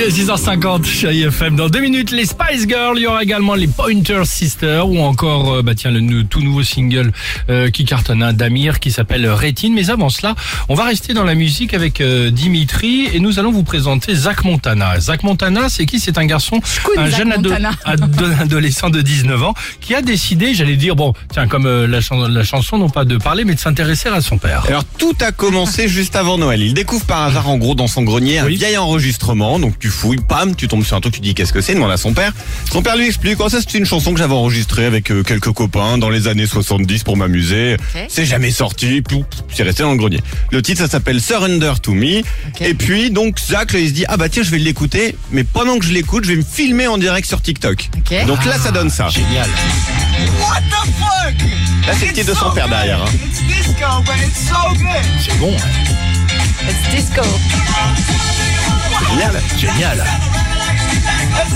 est 6h50 chez IFM. Dans deux minutes, les Spice Girls. Il y aura également les Pointer Sisters ou encore, euh, bah tiens, le nou- tout nouveau single euh, qui cartonne hein, d'Amir qui s'appelle Rétine. Mais avant cela, on va rester dans la musique avec euh, Dimitri et nous allons vous présenter Zach Montana. Zach Montana, c'est qui? C'est un garçon, un Zach jeune ado- Montana. ado- adolescent de 19 ans qui a décidé, j'allais dire, bon, tiens, comme euh, la, chan- la chanson, non pas de parler, mais de s'intéresser à son père. Alors tout a commencé juste avant Noël. Il découvre par hasard en gros dans son grenier un Oui. vieil enregistrement. Donc tu fouilles, pam, tu tombes sur un truc, tu dis qu'est-ce que c'est, demande à son père. Son père lui explique, oh ça c'est une chanson que j'avais enregistrée avec euh, quelques copains dans les années 70 pour m'amuser. C'est jamais sorti, c'est resté dans le grenier. Le titre ça s'appelle Surrender to Me. Et puis donc Zach là, il se dit ah bah tiens je vais l'écouter, mais pendant que je l'écoute je vais me filmer en direct sur TikTok. Ok. Donc là ça donne ça. Génial. What the fuck? Là c'est le titre de son père derrière. hein. It's disco, but it's so good. C'est bon, hein. It's disco. Génial. génial.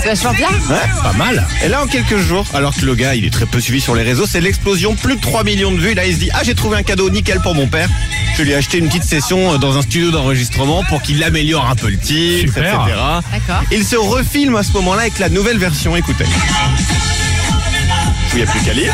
C'est vachement bien. Ouais. Pas mal. Et là, en quelques jours, alors que le gars, il est très peu suivi sur les réseaux, c'est l'explosion, plus de 3 millions de vues. Là, il se dit, ah, j'ai trouvé un cadeau nickel pour mon père. Je lui ai acheté une petite session euh, dans un studio d'enregistrement pour qu'il améliore un peu le titre, Super. etc. D'accord. Il se refilme à ce moment-là avec la nouvelle version. Écoutez. Il n'y a plus qu'à lire.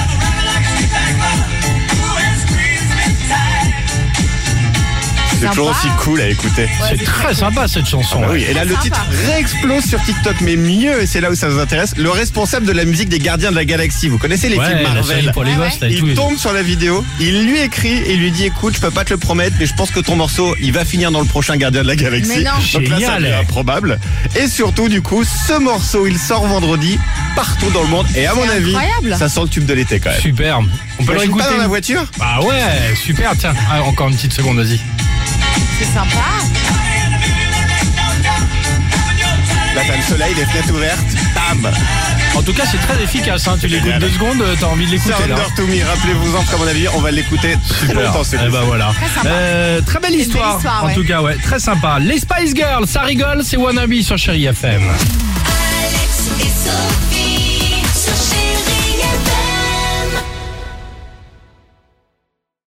C'est toujours aussi cool à écouter. C'est très sympa cette chanson. Ah ouais. oui, et là le Sympa. titre réexplose sur TikTok, mais mieux, et c'est là où ça vous intéresse, le responsable de la musique des Gardiens de la Galaxie. Vous connaissez les Ouais, Marvel pour les gosses, là, tout. il tombe sur la vidéo, il lui écrit et lui dit écoute, je peux pas te le promettre, mais je pense que ton morceau, il va finir dans le prochain Gardien de la Galaxie. Mais non. Donc là, Génial. improbable. Et surtout, du coup, ce morceau, il sort vendredi partout dans le monde. Et à mon avis, incroyable. ça sent le tube de l'été quand même. Superbe. On peut réécouter dans la voiture Bah ouais, super. Tiens, ah, encore une petite seconde, vas-y. C'est sympa. Là, t'as le soleil, les fenêtres ouvertes. Bam En tout cas, c'est très efficace. Hein. Tu l'écoutes deux secondes, euh, t'as envie de l'écouter là. Surrender to me, rappelez-vous-en, qu'à mon avis, on va l'écouter très Super. longtemps. Eh ben voilà. Très. Euh, très belle histoire. histoire, en ouais. tout cas, ouais, très sympa. Les Spice Girls, ça rigole, c'est Wannabe sur Chéri FM. Alex et Sophie sur Chérie